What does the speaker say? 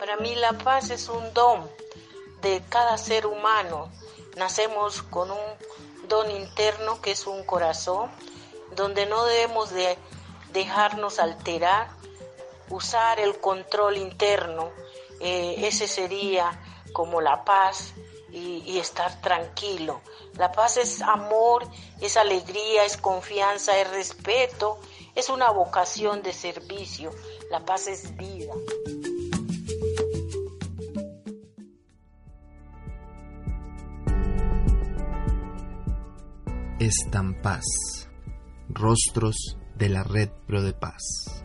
Para mí la paz es un don de cada ser humano. Nacemos con un don interno que es un corazón, donde no debemos de dejarnos alterar, usar el control interno. Eh, ese sería como la paz y, y estar tranquilo. La paz es amor, es alegría, es confianza, es respeto, es una vocación de servicio. La paz es vida. Estampas. Rostros de la Red Pro de Paz.